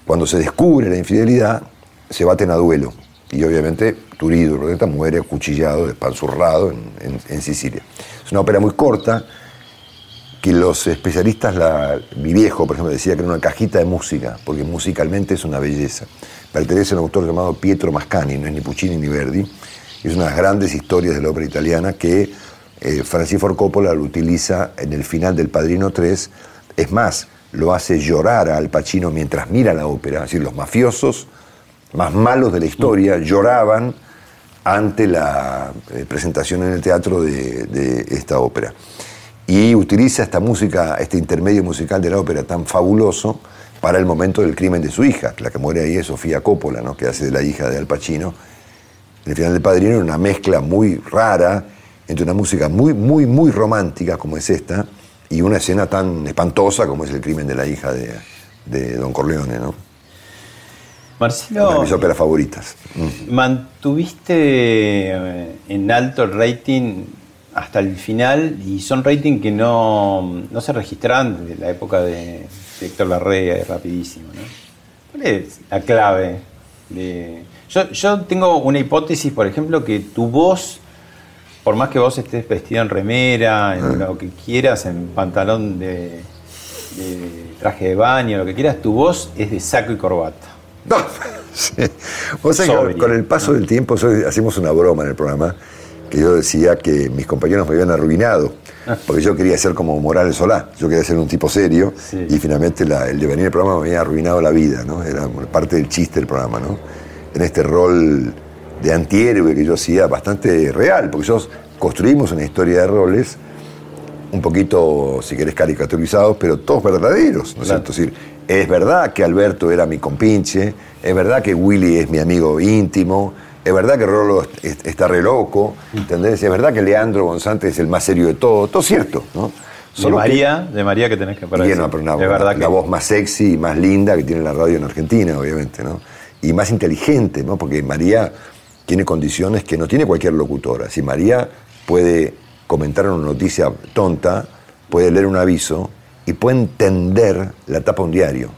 Cuando se descubre la infidelidad, se baten a duelo. Y obviamente Turido Rodeta muere acuchillado, despanzurrado en, Sicilia. Es una ópera muy corta que los especialistas, la, mi viejo, por ejemplo, decía que era una cajita de música, porque musicalmente es una belleza. Pertenece a un autor llamado Pietro Mascani, no es ni Puccini ni Verdi. Es una de las grandes historias de la ópera italiana que eh, Francis Ford Coppola lo utiliza en el final del Padrino 3. Es más, lo hace llorar a Al Pacino mientras mira la ópera. Es decir, los mafiosos más malos de la historia lloraban ante la eh, presentación en el teatro de, esta ópera. Y utiliza esta música, este intermedio musical de la ópera tan fabuloso para el momento del crimen de su hija. La que muere ahí es Sofía Coppola, ¿no? que hace de la hija de Al Pacino. El final del Padrino una mezcla muy rara entre una música muy, muy, muy romántica como es esta y una escena tan espantosa como es el crimen de la hija de, de Don Corleone. ¿no? Marcelo. Una de mis óperas favoritas. Mm. ¿Mantuviste eh, en alto el rating hasta el final y son rating que no, no se registran desde la época de, Héctor Larrea, rapidísimo. ¿no? ¿Cuál es la clave? De... Yo, yo tengo una hipótesis, por ejemplo, que tu voz, por más que vos estés vestido en remera, en ah. lo que quieras, en pantalón de, de traje de baño, lo que quieras, tu voz es de saco y corbata. No, [LAUGHS] con el paso del tiempo, hacemos una broma en el programa, que yo decía que mis compañeros me habían arruinado, ah. porque yo quería ser como Morales Solá, yo quería ser un tipo serio, y finalmente el devenir del programa me había arruinado la vida, ¿no? Era parte del chiste del programa, ¿no? En este rol de antihéroe que yo hacía bastante real, porque nosotros construimos una historia de roles un poquito, si querés, caricaturizados, pero todos verdaderos, ¿no es cierto? Es decir, es verdad que Alberto era mi compinche, es verdad que Willy es mi amigo íntimo, es verdad que Rolo está re loco, ¿entendés? Es verdad que Leandro Gonzante es el más serio de todo, todo cierto, ¿no? de María, de María que tenés que una, verdad la voz más sexy y más linda que tiene la radio en Argentina, obviamente, ¿no? Y más inteligente, ¿no? Porque María tiene condiciones que no tiene cualquier locutora. Si María puede comentar una noticia tonta, puede leer un aviso, y puede entender la tapa de un diario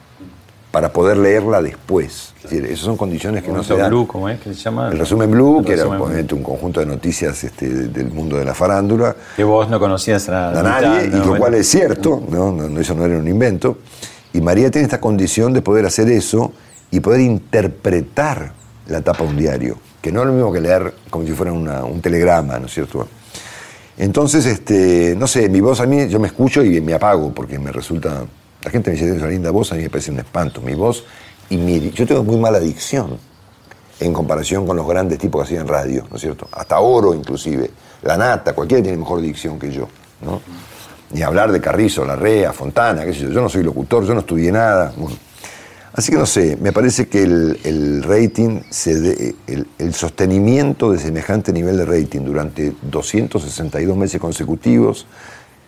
para poder leerla después. Es decir, esas son condiciones que no se dan. Blue, ¿cómo es que se llama? El resumen Blue, que era obviamente un conjunto de noticias este, del mundo de la farándula. Que vos no conocías a, nadie, y lo cual es cierto, ¿no? No, eso no era un invento. Y María tiene esta condición de poder hacer eso y poder interpretar la tapa de un diario, que no es lo mismo que leer como si fuera un telegrama, ¿no es cierto? Entonces, este, no sé, mi voz a mí, yo me escucho y me apago porque me resulta. La gente me dice, tienes una linda voz, a mí me parece un espanto. Mi voz y mi. Yo tengo muy mala dicción en comparación con los grandes tipos que hacían radio, ¿no es cierto? Hasta Oro, inclusive. La Nata, cualquiera tiene mejor dicción que yo, ¿no? Ni hablar de Carrizo, Larrea, Fontana, qué sé yo. Yo no soy locutor, yo no estudié nada. Así que no sé, me parece que el, rating, se el, sostenimiento de semejante nivel de rating durante 262 meses consecutivos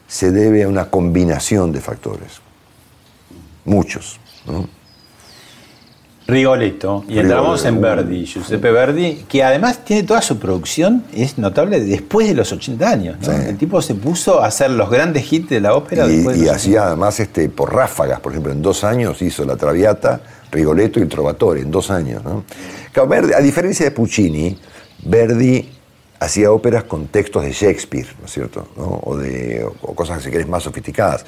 se debe a una combinación de factores. Muchos. ¿no? Rigoletto. Y entramos en Verdi, Giuseppe Verdi, que además tiene toda su producción, es notable después de los 80 años. El tipo se puso a hacer los grandes hits de la ópera. Y, y hacía además este, por ráfagas, por ejemplo, en dos años hizo La Traviata, Rigoletto y el Trovatore, en dos años. a diferencia de Puccini, Verdi hacía óperas con textos de Shakespeare, ¿no es cierto? O, de, o cosas, si querés, más sofisticadas.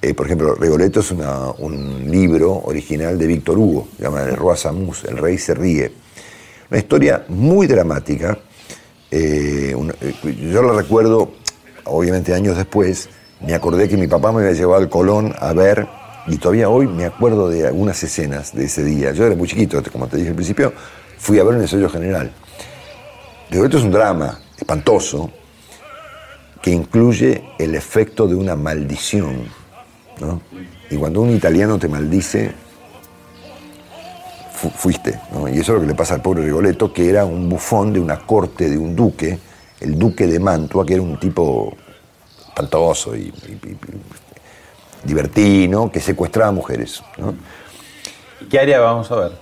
Eh, por ejemplo, Rigoletto es un libro original de Víctor Hugo, se llama El Roi Samus, El Rey se ríe. Una historia muy dramática. Eh, eh, yo la recuerdo, obviamente años después, me acordé que mi papá me había llevado al Colón a ver, y todavía hoy me acuerdo de algunas escenas de ese día. Yo era muy chiquito, como te dije al principio, fui a ver un ensayo general. Rigoletto es un drama espantoso que incluye el efecto de una maldición y cuando un italiano te maldice, fuiste. ¿no? Y eso es lo que le pasa al pobre Rigoletto, que era un bufón de una corte de un duque, el duque de Mantua, que era un tipo espantoso y, divertido, que secuestraba mujeres. ¿no? ¿Qué área vamos a ver?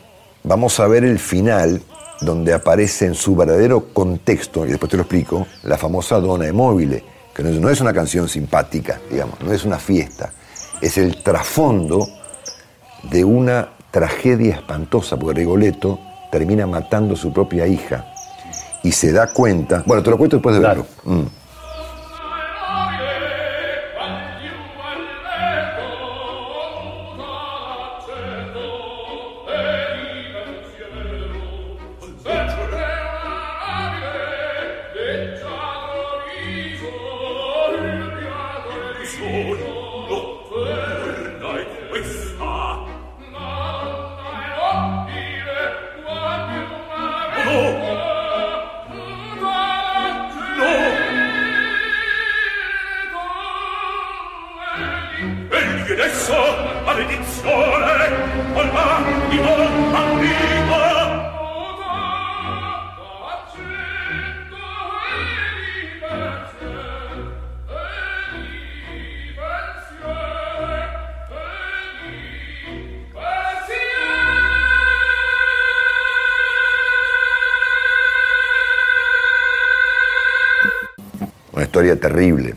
Vamos a ver el final, donde aparece en su verdadero contexto, y después te lo explico, la famosa Dona Mobile, que no es una canción simpática, digamos, no es una fiesta, es el trasfondo de una tragedia espantosa, porque Rigoletto termina matando a su propia hija y se da cuenta. Bueno, te lo cuento después de verlo. Mm. Historia terrible.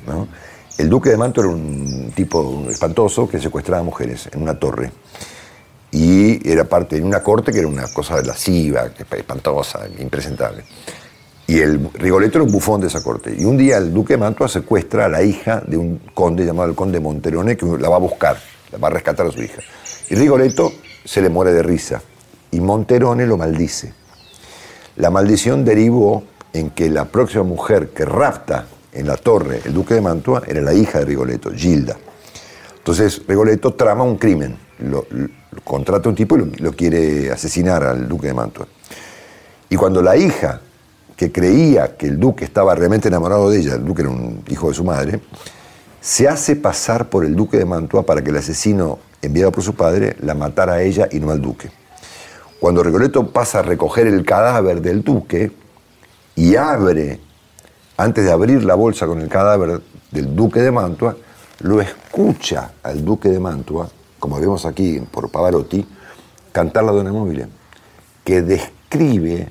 El duque de Manto era un tipo espantoso que secuestraba mujeres en una torre. Y era parte de una corte que era una cosa lasciva, espantosa, impresentable. Y el Rigoletto era un bufón de esa corte. Y un día el duque de Mantua secuestra a la hija de un conde llamado el conde Monterone que la va a buscar, la va a rescatar a su hija. Y Rigoletto se le muere de risa. Y Monterone lo maldice. La maldición derivó en que la próxima mujer que rapta en la torre, el duque de Mantua era la hija de Rigoletto, Gilda. Entonces Rigoletto trama un crimen, lo, contrata a un tipo y lo, quiere asesinar al duque de Mantua. Y cuando la hija, que creía que el duque estaba realmente enamorado de ella, el duque era un hijo de su madre, se hace pasar por el duque de Mantua para que el asesino enviado por su padre la matara a ella y no al duque. Cuando Rigoletto pasa a recoger el cadáver del duque y abre antes de abrir la bolsa con el cadáver del duque de Mantua, lo escucha al duque de Mantua, como vemos aquí por Pavarotti, cantar la Dona Móvil, que describe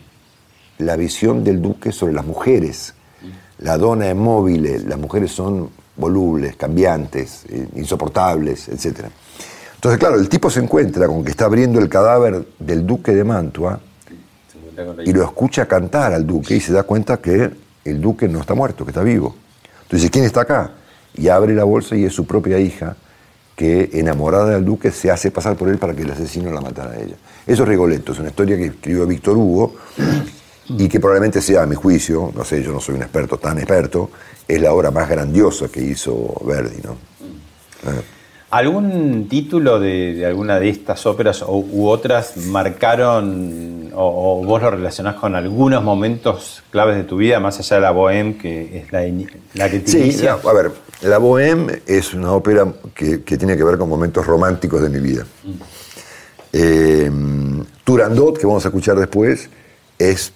la visión del duque sobre las mujeres. La dona es móvil, las mujeres son volubles, cambiantes, eh, insoportables, etc. Entonces, claro, el tipo se encuentra con que está abriendo el cadáver del duque de Mantua y lo escucha cantar al duque y se da cuenta que el duque no está muerto, que está vivo. Entonces, ¿quién está acá? Y abre la bolsa y es su propia hija que, enamorada del duque, se hace pasar por él para que el asesino la matara a ella. Eso es Rigoletto, es una historia que escribió Víctor Hugo y que probablemente sea, a mi juicio, no sé, yo no soy un experto tan experto, es la obra más grandiosa que hizo Verdi, ¿no? ¿Algún título de, alguna de estas óperas u otras marcaron o, vos lo relacionás con algunos momentos claves de tu vida, más allá de la Bohème, que es la, que te Sí, a ver, la Bohème es una ópera que, tiene que ver con momentos románticos de mi vida. Eh, Turandot, que vamos a escuchar después, es...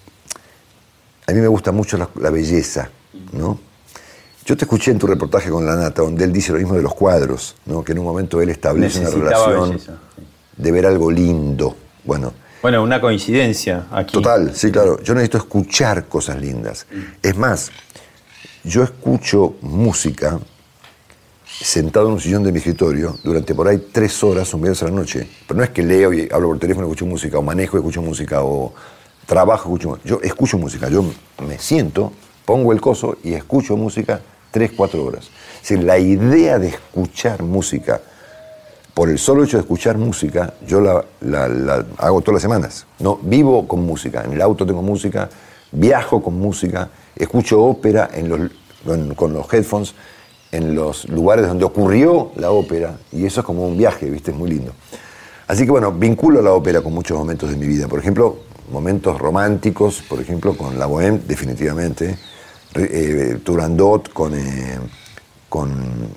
A mí me gusta mucho la, belleza, ¿no? Yo te escuché en tu reportaje con La Nata, donde él dice lo mismo de los cuadros, ¿no? que en un momento él establece una relación de ver algo lindo. Bueno, bueno, una coincidencia aquí. Total, sí, claro. Yo necesito escuchar cosas lindas. Es más, yo escucho música sentado en un sillón de mi escritorio durante por ahí tres horas, un viernes a la noche. Pero no es que leo y hablo por teléfono y escucho música, o manejo y escucho música, o trabajo y escucho música. Yo escucho música. Yo me siento, pongo el coso y escucho música tres, cuatro horas. Es la idea de escuchar música, por el solo hecho de escuchar música, yo la, hago todas las semanas. No, vivo con música, en el auto tengo música, viajo con música, escucho ópera en los, con, los headphones en los lugares donde ocurrió la ópera, y eso es como un viaje, ¿viste? Es muy lindo. Así que bueno, vinculo la ópera con muchos momentos de mi vida. Por ejemplo, momentos románticos, por ejemplo, con la Bohème, definitivamente. Eh, Turandot con, eh, con,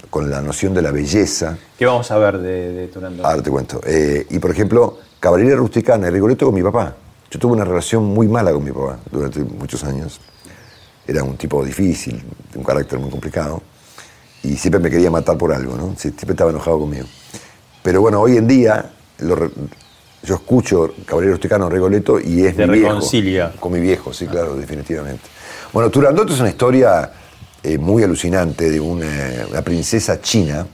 con la noción de la belleza. ¿Qué vamos a ver de, de Turandot? Ahora te cuento. Eh, y por ejemplo, Caballería Rusticana y Rigoletto con mi papá. Yo tuve una relación muy mala con mi papá durante muchos años. Era un tipo difícil, de un carácter muy complicado. Y siempre me quería matar por algo, ¿no? Sie- Siempre estaba enojado conmigo. Pero bueno, hoy en día lo yo escucho Caballero Rusticano Rigoletto y es Te mi viejo. reconcilia. Con mi viejo, sí, claro, definitivamente. Bueno, Turandot es una historia eh, muy alucinante de una, una princesa china.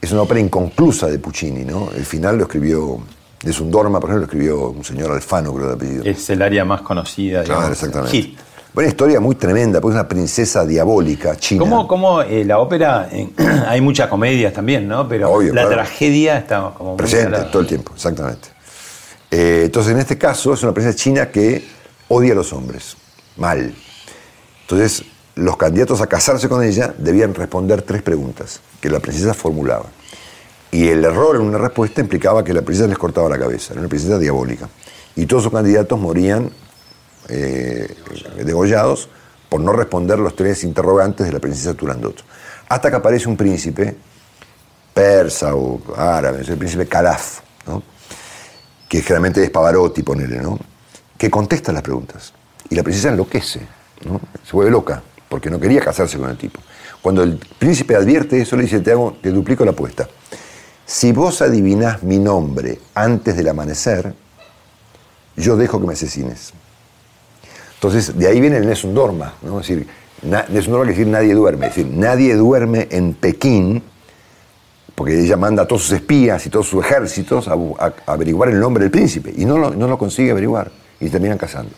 Es una ópera inconclusa de Puccini, ¿no? El final lo escribió, de Sundorma, por ejemplo, lo escribió un señor Alfano, creo de apellido. Es el área más conocida. Claro, digamos, exactamente. hit. Una historia muy tremenda, porque es una princesa diabólica china. ¿Cómo, cómo, eh, la ópera, eh, [CLEARS THROAT] hay muchas comedias también, ¿no? Pero Obvio, la claro. tragedia está como Presente todo el tiempo, exactamente. Eh, entonces, en este caso, es una princesa china que odia a los hombres. Mal. Entonces, los candidatos a casarse con ella debían responder tres preguntas que la princesa formulaba. Y el error en una respuesta implicaba que la princesa les cortaba la cabeza. Era una princesa diabólica. Y todos sus candidatos morían eh, degollados por no responder los tres interrogantes de la princesa Turandot. Hasta que aparece un príncipe persa o árabe, el príncipe Calaf, ¿no? que generalmente es Pavarotti, ponele, ¿no? que contesta las preguntas. Y la princesa enloquece, ¿no? se vuelve loca, porque no quería casarse con el tipo. Cuando el príncipe advierte eso, le dice, te, hago, te duplico la apuesta. Si vos adivinás mi nombre antes del amanecer, yo dejo que me asesines. Entonces, de ahí viene el Nessun Dorma, ¿no? Es decir, na- Nessun Dorma quiere decir nadie duerme. Decir, nadie duerme en Pekín, porque ella manda a todos sus espías y todos sus ejércitos a averiguar el nombre del príncipe, y no lo, no lo consigue averiguar, y terminan casando.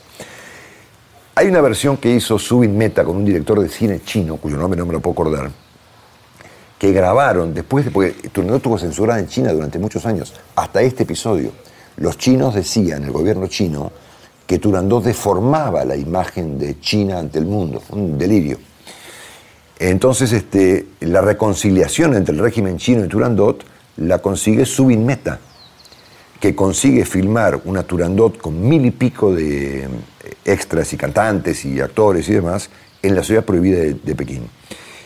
Hay una versión que hizo Subin Meta con un director de cine chino, cuyo nombre no me lo puedo acordar, que grabaron después de, porque Turandot estuvo censurada en China durante muchos años, hasta este episodio. Los chinos decían, el gobierno chino, que Turandot deformaba la imagen de China ante el mundo, fue un delirio. Entonces, este, la reconciliación entre el régimen chino y Turandot la consigue Subin Meta, que consigue filmar una Turandot con mil y pico de extras y cantantes y actores y demás en la ciudad prohibida de, Pekín.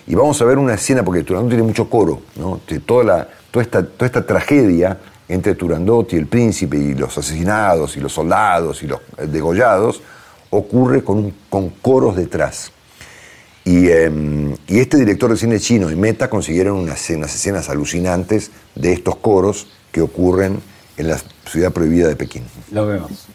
Y vamos a ver una escena, porque Turandot tiene mucho coro, ¿no? Toda, la, toda, esta, toda esta tragedia entre Turandot y el príncipe y los asesinados y los soldados y los eh, degollados ocurre con, con coros detrás. Y, eh, y este director de cine chino y Meta consiguieron unas, unas escenas alucinantes de estos coros que ocurren en la ciudad prohibida de Pekín. Lo vemos.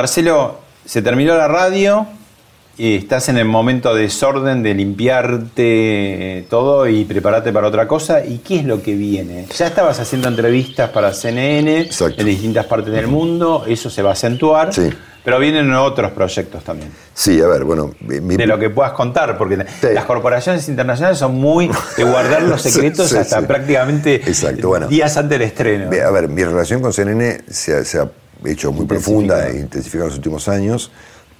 Marcelo, se terminó la radio y estás en el momento de desorden, de limpiarte eh, todo y prepararte para otra cosa. ¿Y qué es lo que viene? Ya estabas haciendo entrevistas para CNN Exacto. en distintas partes del mundo, eso se va a acentuar, Sí. pero vienen otros proyectos también. Sí, a ver, bueno, mi- De lo que puedas contar, porque Sí. las corporaciones internacionales son muy de guardar los [LAUGHS] secretos sí, hasta prácticamente Exacto, bueno. días antes del estreno. A ver, mi relación con CNN se ha, se hecho muy profunda e intensificada en los últimos años.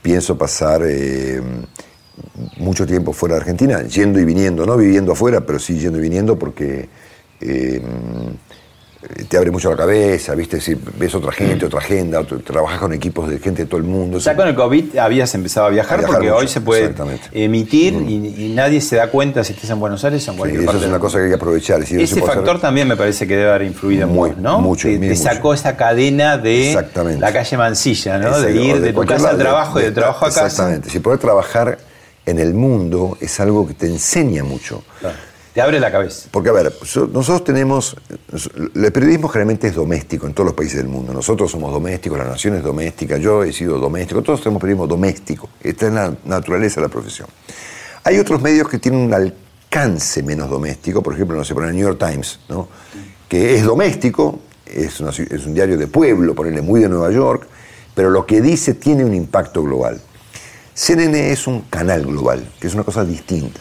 Pienso pasar eh, mucho tiempo fuera de Argentina, yendo y viniendo, no viviendo afuera, pero sí yendo y viniendo porque eh, te abre mucho la cabeza, ¿viste? Es decir, ves otra gente, otra agenda, otro- trabajas con equipos de gente de todo el mundo. Ya con el COVID habías empezado a viajar, A viajar porque mucho, hoy se puede exactamente. Mm. emitir y, y nadie se da cuenta si estás en Buenos Aires o en Sí, cualquier eso parte es del una cosa que hay que aprovechar. es se Ese hacer- factor también me parece que debe haber influido Muy, vos, ¿no? mucho, te, te mucho. sacó esa cadena de la calle Mansilla, ¿no? Exacto, de ir o de, tu casa al trabajo y de- trabajo a casa. Exactamente. Si poder trabajar en el mundo es algo que te enseña mucho. Claro. Te abre la cabeza. Porque, a ver, nosotros tenemos. El periodismo generalmente es doméstico en todos los países del mundo. Nosotros somos domésticos, la nación es doméstica, yo he sido doméstico, todos tenemos periodismo doméstico. Esta es la naturaleza de la profesión. Hay otros medios que tienen un alcance menos doméstico, por ejemplo, no sé, por el New York Times, ¿no? que es doméstico, es, es un diario de pueblo, ponerle muy de Nueva York, pero lo que dice tiene un impacto global. CNN es un canal global, que es una cosa distinta.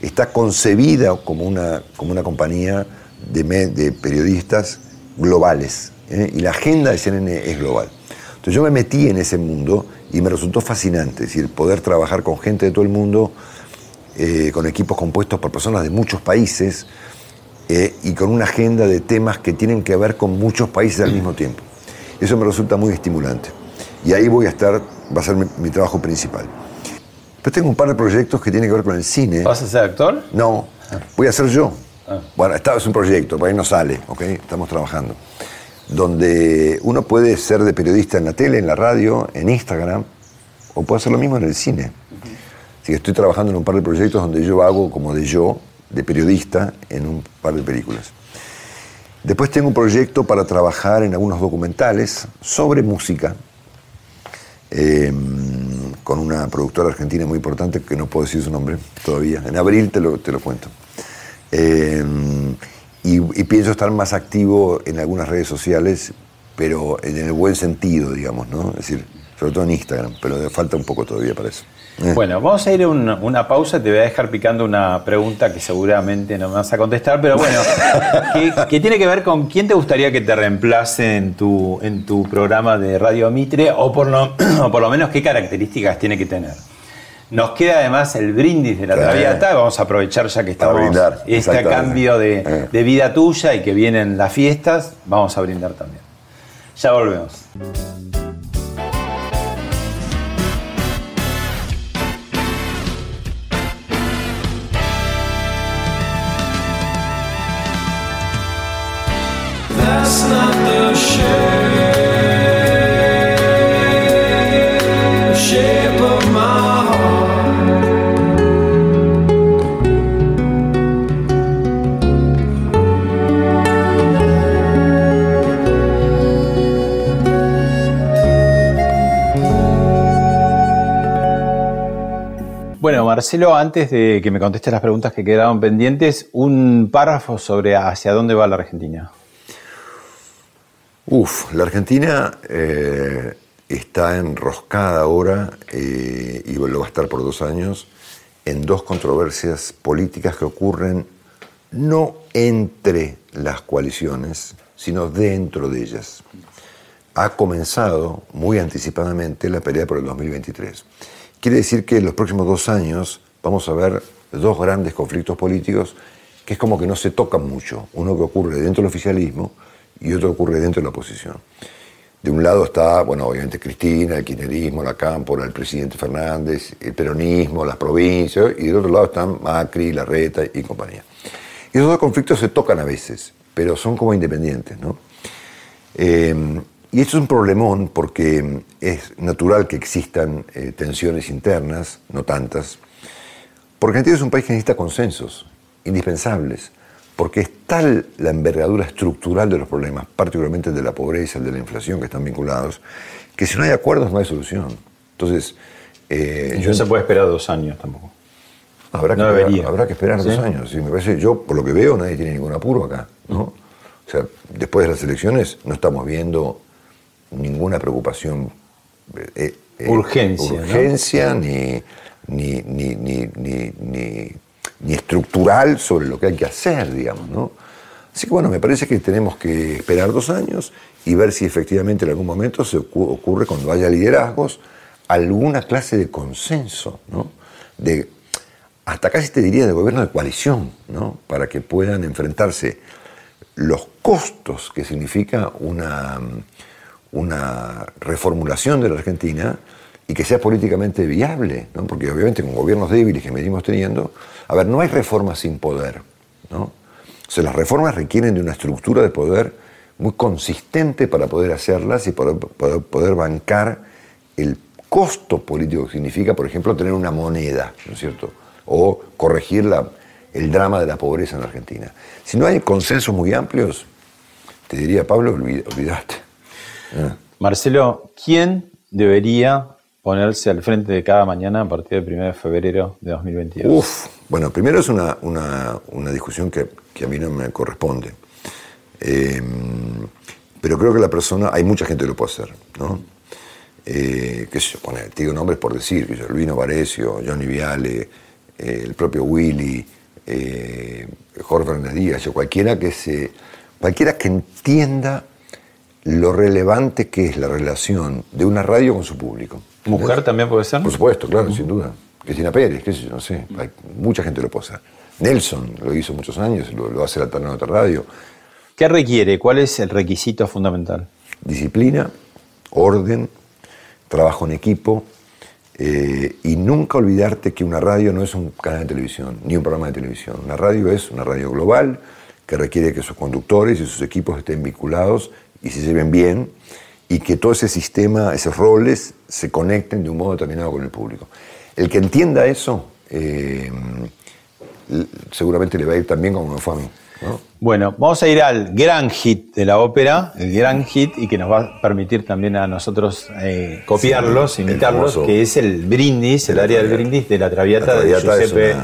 está concebida como una, como una compañía de, periodistas globales. ¿eh? Y la agenda de CNN es global. Entonces yo me metí en ese mundo y me resultó fascinante. Es decir, poder trabajar con gente de todo el mundo, eh, con equipos compuestos por personas de muchos países eh, y con una agenda de temas que tienen que ver con muchos países al mismo tiempo. Eso me resulta muy estimulante. Y ahí voy a estar va a ser mi, trabajo principal. Pero tengo un par de proyectos que tienen que ver con el cine. ¿Vas a ser actor? No, voy a ser yo. Ah. Bueno, esta es un proyecto, por ahí no sale, ¿ok? Estamos trabajando. Donde uno puede ser de periodista en la tele, en la radio, en Instagram, o puede hacer lo mismo en el cine. Así que estoy trabajando en un par de proyectos donde yo hago como de yo, de periodista, en un par de películas. Después tengo un proyecto para trabajar en algunos documentales sobre música, Em, con una productora argentina muy importante, que no puedo decir su nombre todavía. En abril te lo, te lo cuento. Em, y, pienso estar más activo en algunas redes sociales, pero en el buen sentido, digamos, ¿no? Es decir, sobre todo en Instagram, pero falta un poco todavía para eso. Eh. Bueno, vamos a ir a una, pausa. Te voy a dejar picando una pregunta que seguramente no me vas a contestar, pero bueno, [LAUGHS] que, tiene que ver con quién te gustaría que te reemplace en tu, en tu programa de Radio Mitre o por, lo, [CLEARS THROAT] por lo menos qué características tiene que tener. Nos queda además el brindis de la Traviata. Vamos a aprovechar ya que estamos este cambio de, eh. de vida tuya y que vienen las fiestas. Vamos a brindar también. Ya volvemos. Marcelo, antes de que me contestes las preguntas que quedaban pendientes, un párrafo sobre hacia dónde va la Argentina. Uf, la Argentina eh, está enroscada ahora, eh, y lo va a estar por dos años, en dos controversias políticas que ocurren no entre las coaliciones, sino dentro de ellas. Ha comenzado muy anticipadamente la pelea por el 2023. Quiere decir que en los próximos dos años vamos a ver dos grandes conflictos políticos que es como que no se tocan mucho. Uno que ocurre dentro del oficialismo, y otro ocurre dentro de la oposición. De un lado está, bueno, obviamente Cristina, el kirchnerismo, la Cámpora, el presidente Fernández, el peronismo, las provincias, y del otro lado están Macri, Larreta y compañía. Y esos dos conflictos se tocan a veces, pero son como independientes, ¿no? Eh, y esto es un problemón porque es natural que existan eh, tensiones internas, no tantas, porque Argentina es un país que necesita consensos indispensables porque es tal la envergadura estructural de los problemas, particularmente de la pobreza, de la inflación que están vinculados, que si no hay acuerdos no hay solución. Entonces... Eh, no se puede esperar dos años tampoco. Habrá que, esperar, habrá que esperar dos años. me parece, yo, por lo que veo, nadie tiene ningún apuro acá. ¿no? O sea, después de las elecciones no estamos viendo ninguna preocupación. Eh, eh, urgencia. Urgencia, ni, ni, ni, ni ni estructural sobre lo que hay que hacer, digamos, ¿no? Así que bueno, me parece que tenemos que esperar dos años y ver si efectivamente en algún momento se ocurre cuando haya liderazgos alguna clase de consenso, ¿no? De, hasta casi te diría de gobierno de coalición, ¿no? Para que puedan enfrentarse los costos que significa una, una reformulación de la Argentina y que sea políticamente viable, ¿no? porque obviamente con gobiernos débiles que venimos teniendo, a ver, no hay reformas sin poder, ¿no? O sea, las reformas requieren de una estructura de poder muy consistente para poder hacerlas y poder, poder, bancar el costo político que significa, por ejemplo, tener una moneda, ¿no es cierto? O corregir la, el drama de la pobreza en Argentina. Si no hay consensos muy amplios, te diría, Pablo, olvídate. Ah. Marcelo, ¿quién debería ponerse al frente de cada mañana a partir del 1 de febrero de 2022? Uf, bueno, primero es una, discusión que, a mí no me corresponde. Eh, pero creo que la persona, hay mucha gente que lo puede hacer, ¿no? Eh, sé yo, te digo nombres por decir, que yo, Luino Varecio, Johnny Viale, eh, el propio Willy, eh, Jorge Fernández Díaz, cualquiera que se. cualquiera que entienda lo relevante que es la relación de una radio con su público. ¿Mujer también puede ser? Por supuesto, claro, sin duda. Cristina Pérez, qué sé yo, no sé. Hay, mucha gente lo puede hacer. Nelson lo hizo muchos años, lo, lo hace la otra Radio. ¿Qué requiere? ¿Cuál es el requisito fundamental? Disciplina, orden, trabajo en equipo eh, y nunca olvidarte que una radio no es un canal de televisión ni un programa de televisión. Una radio es una radio global que requiere que sus conductores y sus equipos estén vinculados y se lleven bien y que todo ese sistema, esos roles se conecten de un modo determinado con el público. El que entienda eso, eh, seguramente le va a ir también como me fue a mí. Bueno, vamos a ir al gran hit de la ópera, el gran hit, y que nos va a permitir también a nosotros eh, copiarlos, imitarlos, que es el brindis, el, área del brindis de la Traviata, de Giuseppe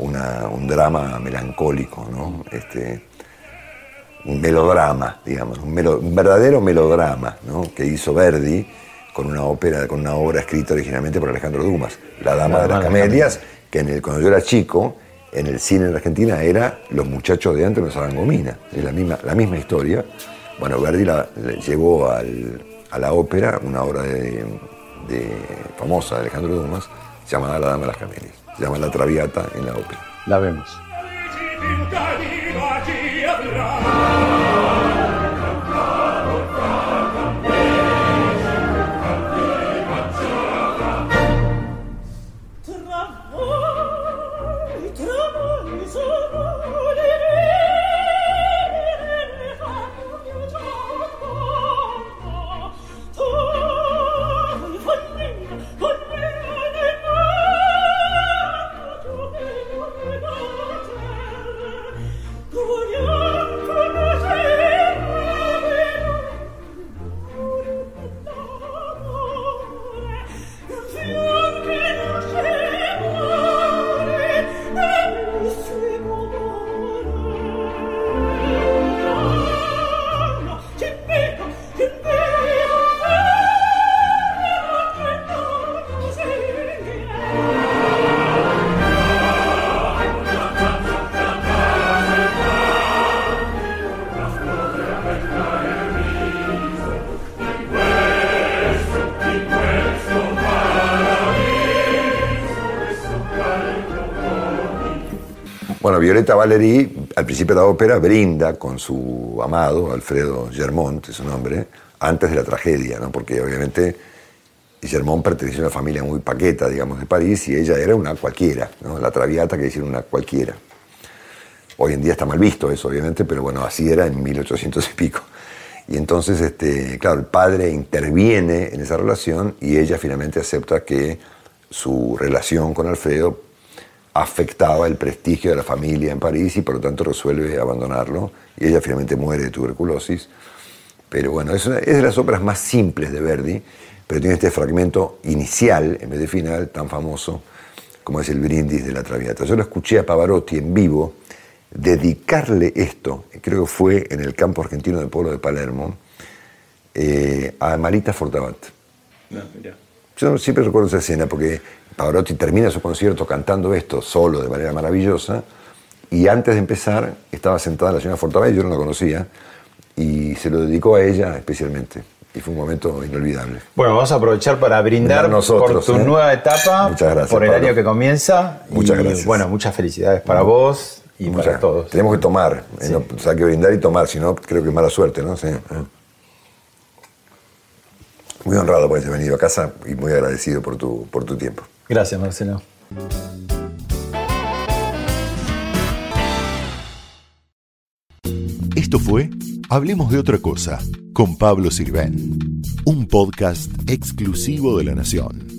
un drama melancólico, ¿no? Este, un melodrama, digamos, un, verdadero melodrama, ¿no? Que hizo Verdi con una ópera, con una obra escrita originalmente por Alejandro Dumas, La Dama de las Camelias, que en el, cuando yo era chico en el cine en Argentina era Los muchachos de antes no usaban gomina. Es la misma, la misma historia. Bueno, Verdi la, llevó a la ópera una obra de, famosa de Alejandro Dumas llamada La Dama de las Camelias. Se llama La Traviata en la ópera. La vemos. verrà Violeta Valery, al principio de la ópera, brinda con su amado, Alfredo Germont, es su nombre, antes de la tragedia, ¿no? porque obviamente Germont pertenecía a una familia muy paqueta, digamos, de París, y ella era una cualquiera, ¿no? la traviata que decir una cualquiera. Hoy en día está mal visto eso, obviamente, pero bueno, así era en 1800 y pico. Y entonces, este, claro, el padre interviene en esa relación y ella finalmente acepta que su relación con Alfredo afectaba el prestigio de la familia en París y por lo tanto resuelve abandonarlo y ella finalmente muere de tuberculosis. Pero bueno, es, es de las obras más simples de Verdi, pero tiene este fragmento inicial en vez de final tan famoso como es el brindis de la Traviata. Yo lo escuché a Pavarotti en vivo dedicarle esto, creo que fue en el campo argentino del pueblo de Palermo, eh, a Marita Fortabat. Ah, Yo siempre recuerdo esa escena porque Pavarotti termina su concierto cantando esto solo de manera maravillosa y antes de empezar estaba sentada la señora Fortabella, yo no la conocía, y se lo dedicó a ella especialmente. Y fue un momento inolvidable. Bueno, vamos a aprovechar para brindar por tu ¿eh? nueva etapa, por el año que comienza. Muchas gracias. Bueno, muchas felicidades para vos y para todos. Tenemos que tomar, ¿eh? o sea, que brindar y tomar, si no, creo que es mala suerte, ¿no? Sí. Muy honrado por haber venido a casa y muy agradecido por tu, por tu tiempo. Gracias, Marcelo. Esto fue Hablemos de otra cosa con Pablo Sirven, un podcast exclusivo de la Nación.